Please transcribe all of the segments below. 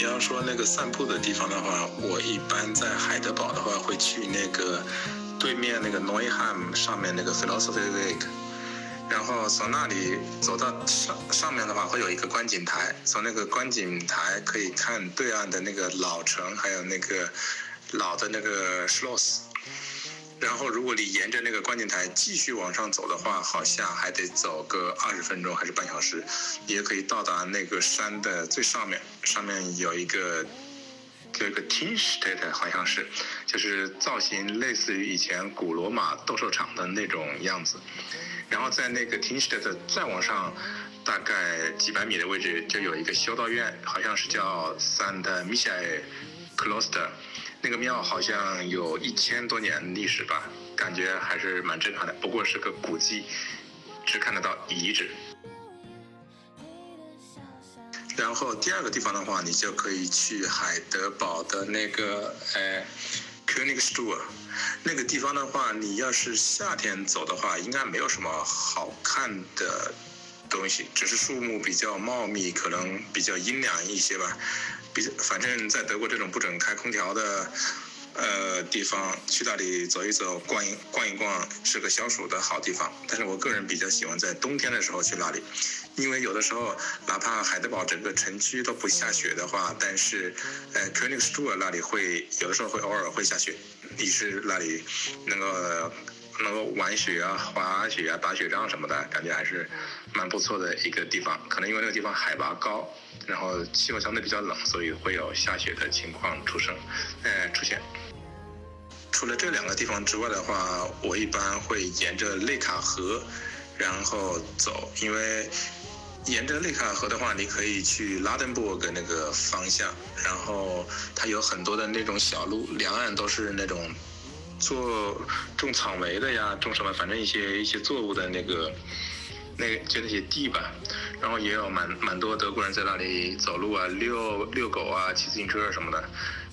你要说那个散步的地方的话，我一般在海德堡的话会去那个对面那个 Neuheim 上面那个 Philosophy Week，然后从那里走到上上面的话会有一个观景台，从那个观景台可以看对岸的那个老城，还有那个老的那个 Schloss。然后，如果你沿着那个观景台继续往上走的话，好像还得走个二十分钟还是半小时，也可以到达那个山的最上面。上面有一个这个 t i n s t a t 好像是，就是造型类似于以前古罗马斗兽场的那种样子。然后在那个 t i n s t a t 再往上大概几百米的位置，就有一个修道院，好像是叫 Saint Michael Cloister。那个庙好像有一千多年历史吧，感觉还是蛮震撼的。不过是个古迹，只看得到遗址。然后第二个地方的话，你就可以去海德堡的那个呃 Königstuhl。那个地方的话，你要是夏天走的话，应该没有什么好看的东西，只是树木比较茂密，可能比较阴凉一些吧。比反正，在德国这种不准开空调的呃地方，去那里走一走、逛一逛一逛，是个消暑的好地方。但是我个人比较喜欢在冬天的时候去那里，因为有的时候哪怕海德堡整个城区都不下雪的话，但是呃 k o e n i g s t u 那里会有的时候会偶尔会下雪，你是那里能够能够玩雪啊、滑雪啊、打雪仗什么的，感觉还是蛮不错的一个地方。可能因为那个地方海拔高。然后气候相对比较冷，所以会有下雪的情况出生，呃，出现。除了这两个地方之外的话，我一般会沿着内卡河，然后走，因为沿着内卡河的话，你可以去拉登布格那个方向，然后它有很多的那种小路，两岸都是那种做种草莓的呀，种什么，反正一些一些作物的那个。那就那些地吧，然后也有蛮蛮多德国人在那里走路啊、遛遛狗啊、骑自行车什么的，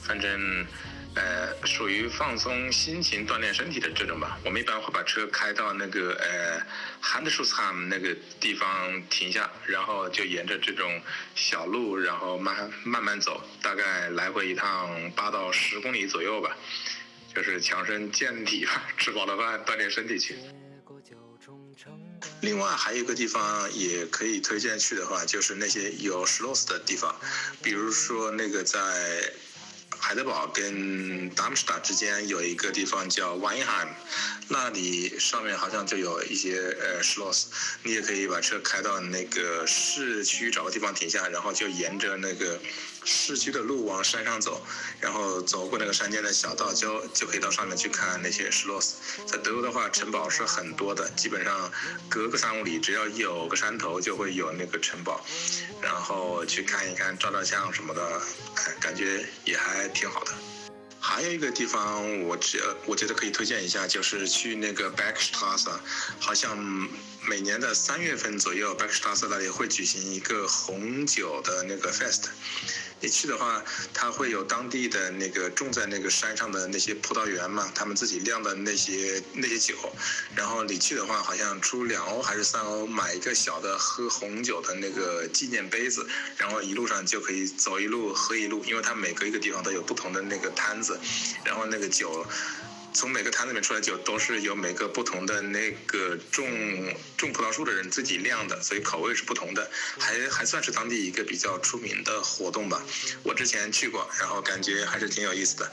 反正，呃，属于放松心情、锻炼身体的这种吧。我们一般会把车开到那个呃 h a n d s c h u s h a m 那个地方停下，然后就沿着这种小路，然后慢慢慢走，大概来回一趟八到十公里左右吧，就是强身健体吧，吃饱了饭锻炼身体去。另外还有一个地方也可以推荐去的话，就是那些有 schloss 的地方，比如说那个在。海德堡跟达姆施塔之间有一个地方叫 Weinheim，那里上面好像就有一些呃 Schloss，你也可以把车开到那个市区找个地方停下，然后就沿着那个市区的路往山上走，然后走过那个山间的小道，就就可以到上面去看那些石罗斯。在德国的话，城堡是很多的，基本上隔个三五里，只要有个山头就会有那个城堡，然后去看一看，照照相什么的，感觉也还。挺好的，还有一个地方，我觉我觉得可以推荐一下，就是去那个 Backstrasse，好像每年的三月份左右，Backstrasse 那里会举行一个红酒的那个 fest。你去的话，他会有当地的那个种在那个山上的那些葡萄园嘛，他们自己酿的那些那些酒，然后你去的话，好像出两欧还是三欧买一个小的喝红酒的那个纪念杯子，然后一路上就可以走一路喝一路，因为它每隔一个地方都有不同的那个摊子，然后那个酒。从每个坛子里面出来酒都是由每个不同的那个种种葡萄树的人自己酿的，所以口味是不同的，还还算是当地一个比较出名的活动吧。我之前去过，然后感觉还是挺有意思的。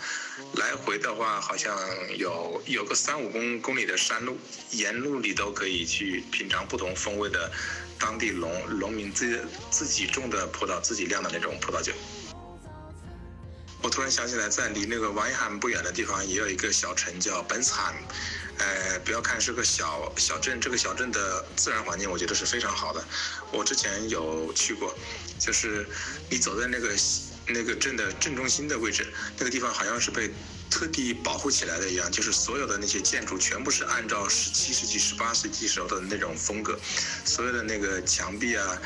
来回的话好像有有个三五公公里的山路，沿路你都可以去品尝不同风味的当地农农民自自己种的葡萄、自己酿的那种葡萄酒。我突然想起来，在离那个瓦因罕不远的地方，也有一个小城叫本斯罕。呃，不要看是个小小镇，这个小镇的自然环境，我觉得是非常好的。我之前有去过，就是你走在那个那个镇的正中心的位置，那个地方好像是被。特地保护起来的一样，就是所有的那些建筑全部是按照十七世纪、十八世纪时候的那种风格，所有的那个墙壁啊，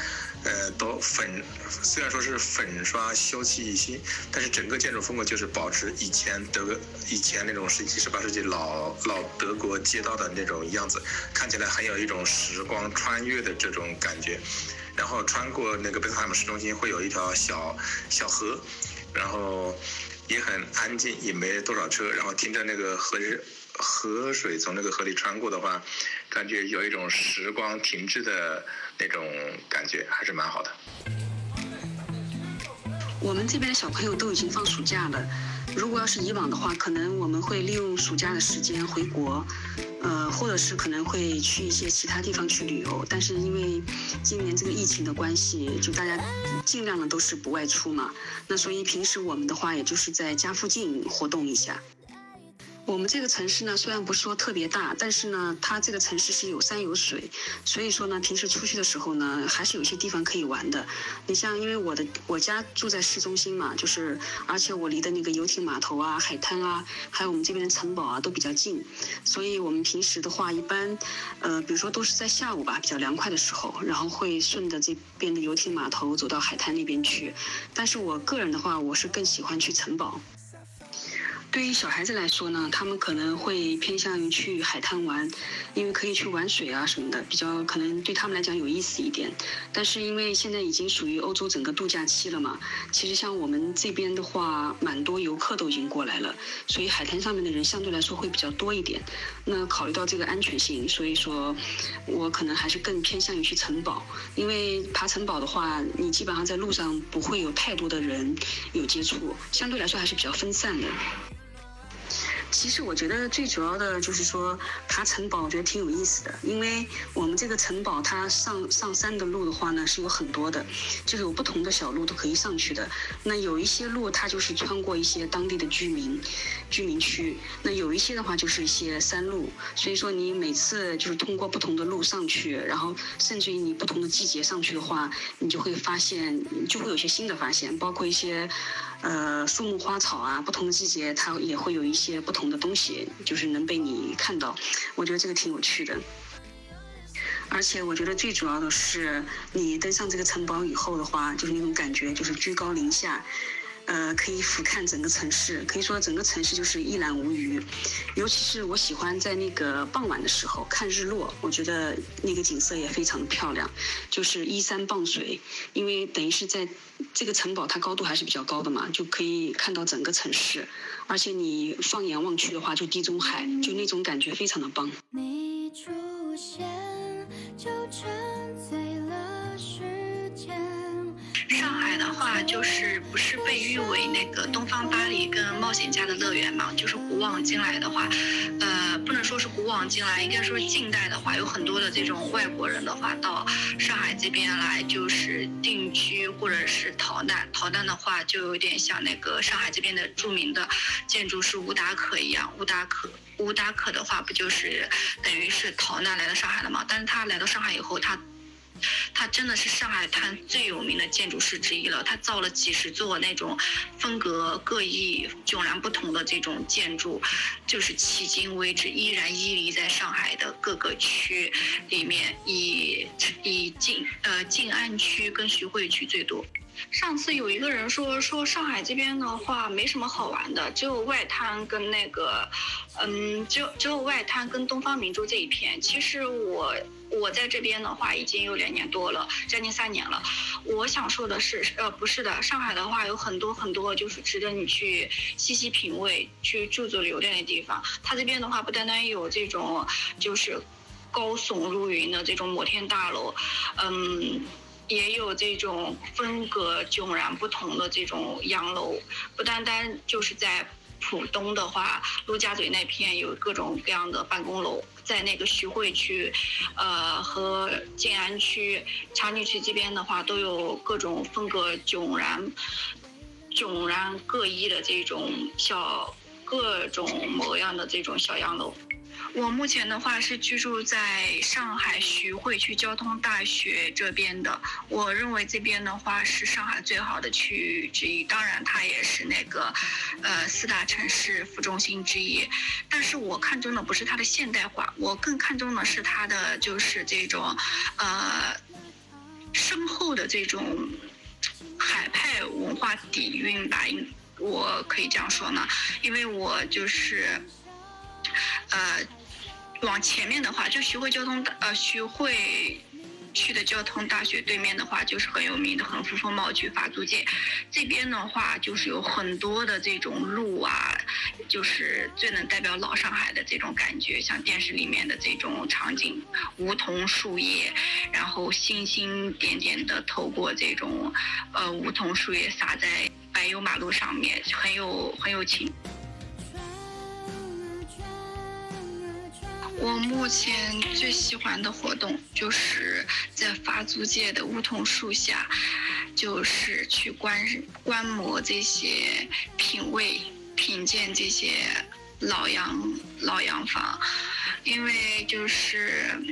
呃，都粉，虽然说是粉刷修葺一新，但是整个建筑风格就是保持以前德以前那种十七、十八世纪老老德国街道的那种样子，看起来很有一种时光穿越的这种感觉。然后穿过那个贝克汉姆市中心会有一条小小河，然后也很安静，也没多少车，然后听着那个河河水从那个河里穿过的话，感觉有一种时光停滞的那种感觉，还是蛮好的。我们这边的小朋友都已经放暑假了。如果要是以往的话，可能我们会利用暑假的时间回国，呃，或者是可能会去一些其他地方去旅游。但是因为今年这个疫情的关系，就大家尽量的都是不外出嘛。那所以平时我们的话，也就是在家附近活动一下。我们这个城市呢，虽然不是说特别大，但是呢，它这个城市是有山有水，所以说呢，平时出去的时候呢，还是有些地方可以玩的。你像，因为我的我家住在市中心嘛，就是而且我离的那个游艇码头啊、海滩啊，还有我们这边的城堡啊都比较近，所以我们平时的话，一般，呃，比如说都是在下午吧，比较凉快的时候，然后会顺着这边的游艇码头走到海滩那边去。但是我个人的话，我是更喜欢去城堡。对于小孩子来说呢，他们可能会偏向于去海滩玩，因为可以去玩水啊什么的，比较可能对他们来讲有意思一点。但是因为现在已经属于欧洲整个度假期了嘛，其实像我们这边的话，蛮多游客都已经过来了，所以海滩上面的人相对来说会比较多一点。那考虑到这个安全性，所以说，我可能还是更偏向于去城堡，因为爬城堡的话，你基本上在路上不会有太多的人有接触，相对来说还是比较分散的。其实我觉得最主要的就是说爬城堡，我觉得挺有意思的。因为我们这个城堡，它上上山的路的话呢是有很多的，就是有不同的小路都可以上去的。那有一些路它就是穿过一些当地的居民居民区，那有一些的话就是一些山路。所以说你每次就是通过不同的路上去，然后甚至于你不同的季节上去的话，你就会发现就会有些新的发现，包括一些。呃，树木花草啊，不同的季节它也会有一些不同的东西，就是能被你看到。我觉得这个挺有趣的。而且我觉得最主要的是，你登上这个城堡以后的话，就是那种感觉，就是居高临下。呃，可以俯瞰整个城市，可以说整个城市就是一览无余。尤其是我喜欢在那个傍晚的时候看日落，我觉得那个景色也非常的漂亮，就是依山傍水。因为等于是在这个城堡，它高度还是比较高的嘛，就可以看到整个城市。而且你放眼望去的话，就地中海，就那种感觉非常的棒。你出现就就是不是被誉为那个东方巴黎跟冒险家的乐园嘛？就是古往今来的话，呃，不能说是古往今来，应该说是近代的话，有很多的这种外国人的话到上海这边来，就是定居或者是逃难。逃难的话，就有点像那个上海这边的著名的建筑师吴达可一样。吴达可，吴达可的话，不就是等于是逃难来到上海了吗？但是他来到上海以后，他。他真的是上海滩最有名的建筑师之一了。他造了几十座那种风格各异、迥然不同的这种建筑，就是迄今为止依然屹立在上海的各个区里面，以以静呃静安区跟徐汇区最多。上次有一个人说说上海这边的话没什么好玩的，只有外滩跟那个，嗯，只有只有外滩跟东方明珠这一片。其实我我在这边的话已经有两年多了，将近三年了。我想说的是，呃，不是的，上海的话有很多很多就是值得你去细细品味、去驻足留恋的地方。它这边的话不单单有这种就是高耸入云的这种摩天大楼，嗯。也有这种风格迥然不同的这种洋楼，不单单就是在浦东的话，陆家嘴那片有各种各样的办公楼，在那个徐汇区，呃和静安区、长宁区这边的话，都有各种风格迥然、迥然各异的这种小各种模样的这种小洋楼。我目前的话是居住在上海徐汇区交通大学这边的。我认为这边的话是上海最好的区域之一，当然它也是那个，呃，四大城市副中心之一。但是我看中的不是它的现代化，我更看重的是它的就是这种，呃，深厚的这种海派文化底蕴吧。应我可以这样说呢，因为我就是，呃。往前面的话，就徐汇交通大呃徐汇区的交通大学对面的话，就是很有名的恒福风貌区法租界。这边的话，就是有很多的这种路啊，就是最能代表老上海的这种感觉，像电视里面的这种场景，梧桐树叶，然后星星点点的透过这种呃梧桐树叶洒在柏油马路上面，很有很有情。我目前最喜欢的活动就是在法租界的梧桐树下，就是去观观摩这些品味、品鉴这些老洋老洋房。因为就是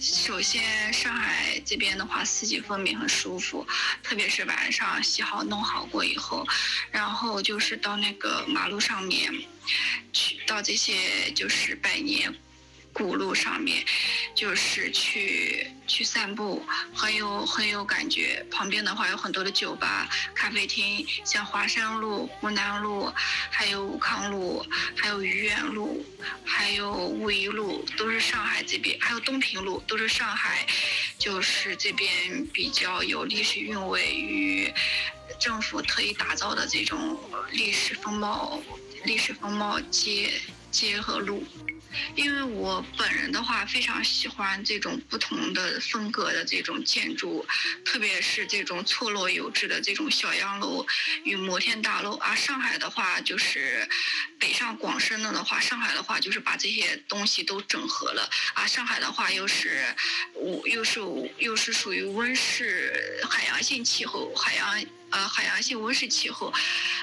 首先上海这边的话，四季分明，很舒服，特别是晚上洗好弄好过以后，然后就是到那个马路上面去，到这些就是百年。古路上面，就是去去散步，很有很有感觉。旁边的话有很多的酒吧、咖啡厅，像华山路、湖南路，还有武康路，还有愚园路，还有武夷路，都是上海这边，还有东平路，都是上海，就是这边比较有历史韵味与政府特意打造的这种历史风貌、历史风貌街街和路。因为我本人的话非常喜欢这种不同的风格的这种建筑，特别是这种错落有致的这种小洋楼与摩天大楼。而上海的话就是北上广深的的话，上海的话就是把这些东西都整合了。而上海的话又是，又是又是属于温室海洋性气候，海洋。呃，海洋性温室气候，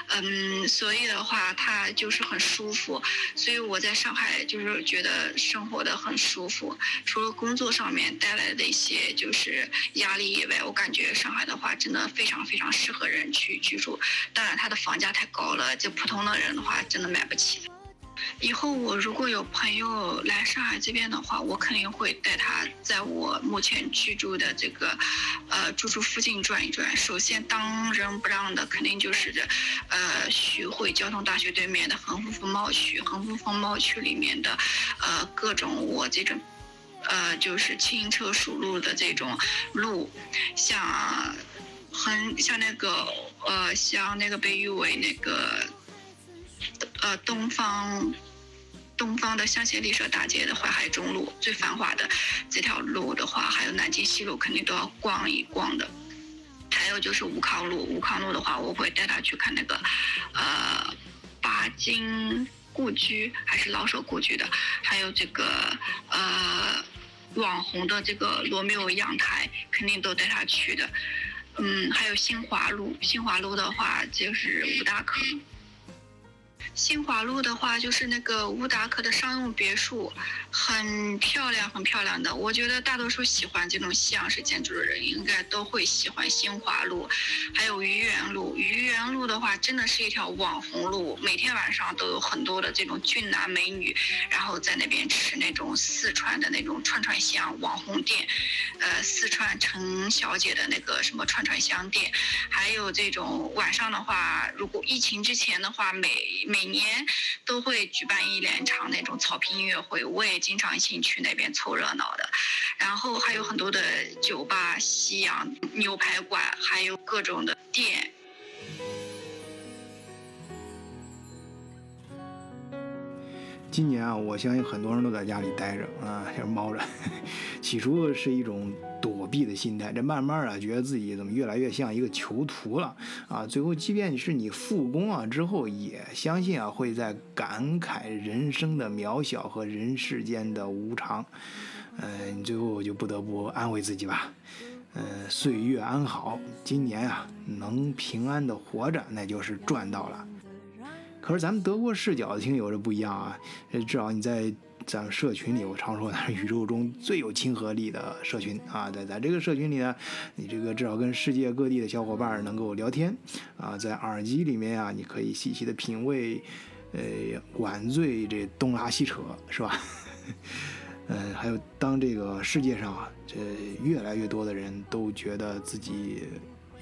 嗯，所以的话，它就是很舒服。所以我在上海就是觉得生活的很舒服。除了工作上面带来的一些就是压力以外，我感觉上海的话真的非常非常适合人去居住。当然，它的房价太高了，就普通的人的话真的买不起。以后我如果有朋友来上海这边的话，我肯定会带他在我目前居住的这个，呃，住处附近转一转。首先当仁不让的肯定就是这，呃，徐汇交通大学对面的横幅风貌区，横幅风貌区里面的，呃，各种我这种，呃，就是轻车熟路的这种路，像，很像那个，呃，像那个被誉为那个。呃，东方，东方的香榭丽舍大街的淮海中路最繁华的这条路的话，还有南京西路肯定都要逛一逛的。还有就是武康路，武康路的话，我会带他去看那个，呃，巴金故居还是老舍故居的，还有这个呃网红的这个罗密欧阳台，肯定都带他去的。嗯，还有新华路，新华路的话就是五大坑。新华路的话，就是那个乌达克的商用别墅，很漂亮，很漂亮的。我觉得大多数喜欢这种西洋式建筑的人，应该都会喜欢新华路，还有愚园路。愚园路的话，真的是一条网红路，每天晚上都有很多的这种俊男美女，然后在那边吃那种四川的那种串串香网红店，呃，四川陈小姐的那个什么串串香店，还有这种晚上的话，如果疫情之前的话，每每每年都会举办一两场那种草坪音乐会，我也经常性去那边凑热闹的。然后还有很多的酒吧、西洋牛排馆，还有各种的店。今年啊，我相信很多人都在家里待着啊，就是猫着。起初是一种躲避的心态，这慢慢啊，觉得自己怎么越来越像一个囚徒了啊。最后，即便是你复工啊之后，也相信啊，会在感慨人生的渺小和人世间的无常。嗯，最后就不得不安慰自己吧。嗯，岁月安好，今年啊，能平安的活着，那就是赚到了。可是咱们德国视角的听友这不一样啊，至少你在咱们社群里，我常说它是宇宙中最有亲和力的社群啊，在在这个社群里呢，你这个至少跟世界各地的小伙伴能够聊天啊，在耳机里面啊，你可以细细的品味，呃，晚醉这东拉西扯是吧？嗯，还有当这个世界上啊，这越来越多的人都觉得自己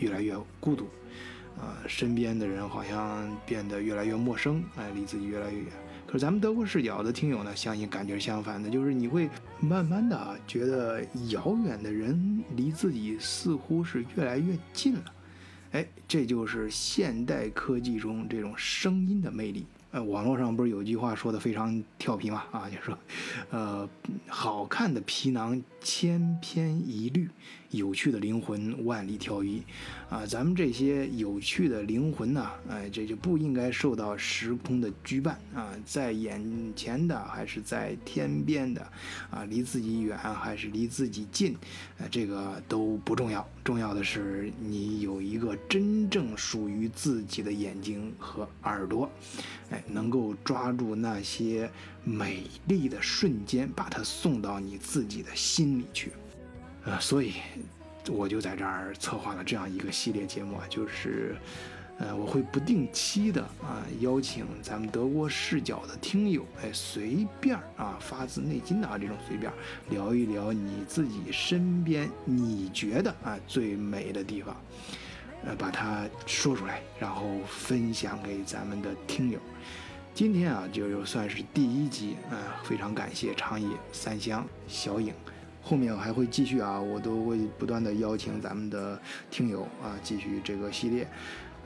越来越孤独。啊，身边的人好像变得越来越陌生，哎，离自己越来越远。可是咱们德国视角的听友呢，相信感觉相反的，就是你会慢慢的，觉得遥远的人离自己似乎是越来越近了。哎，这就是现代科技中这种声音的魅力。呃，网络上不是有句话说的非常调皮嘛？啊，就说，呃，好看的皮囊千篇一律，有趣的灵魂万里挑一。啊，咱们这些有趣的灵魂呢，哎，这就不应该受到时空的羁绊啊，在眼前的还是在天边的，啊，离自己远还是离自己近，呃，这个都不重要，重要的是你有一个真正属于自己的眼睛和耳朵。哎，能够抓住那些美丽的瞬间，把它送到你自己的心里去。呃，所以我就在这儿策划了这样一个系列节目啊，就是，呃，我会不定期的啊邀请咱们德国视角的听友，哎，随便啊发自内心的啊这种随便聊一聊你自己身边你觉得啊最美的地方。呃，把它说出来，然后分享给咱们的听友。今天啊，就算是第一集啊，非常感谢长野、三香、小影。后面我还会继续啊，我都会不断的邀请咱们的听友啊，继续这个系列。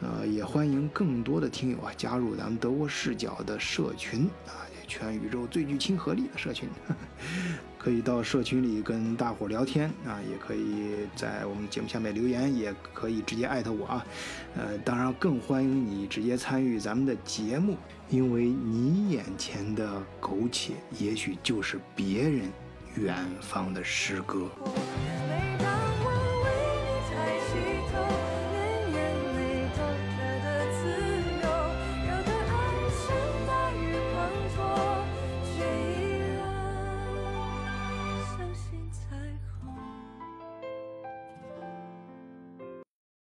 呃，也欢迎更多的听友啊，加入咱们德国视角的社群啊。全宇宙最具亲和力的社群，可以到社群里跟大伙聊天啊，也可以在我们节目下面留言，也可以直接艾特我啊。呃，当然更欢迎你直接参与咱们的节目，因为你眼前的苟且，也许就是别人远方的诗歌。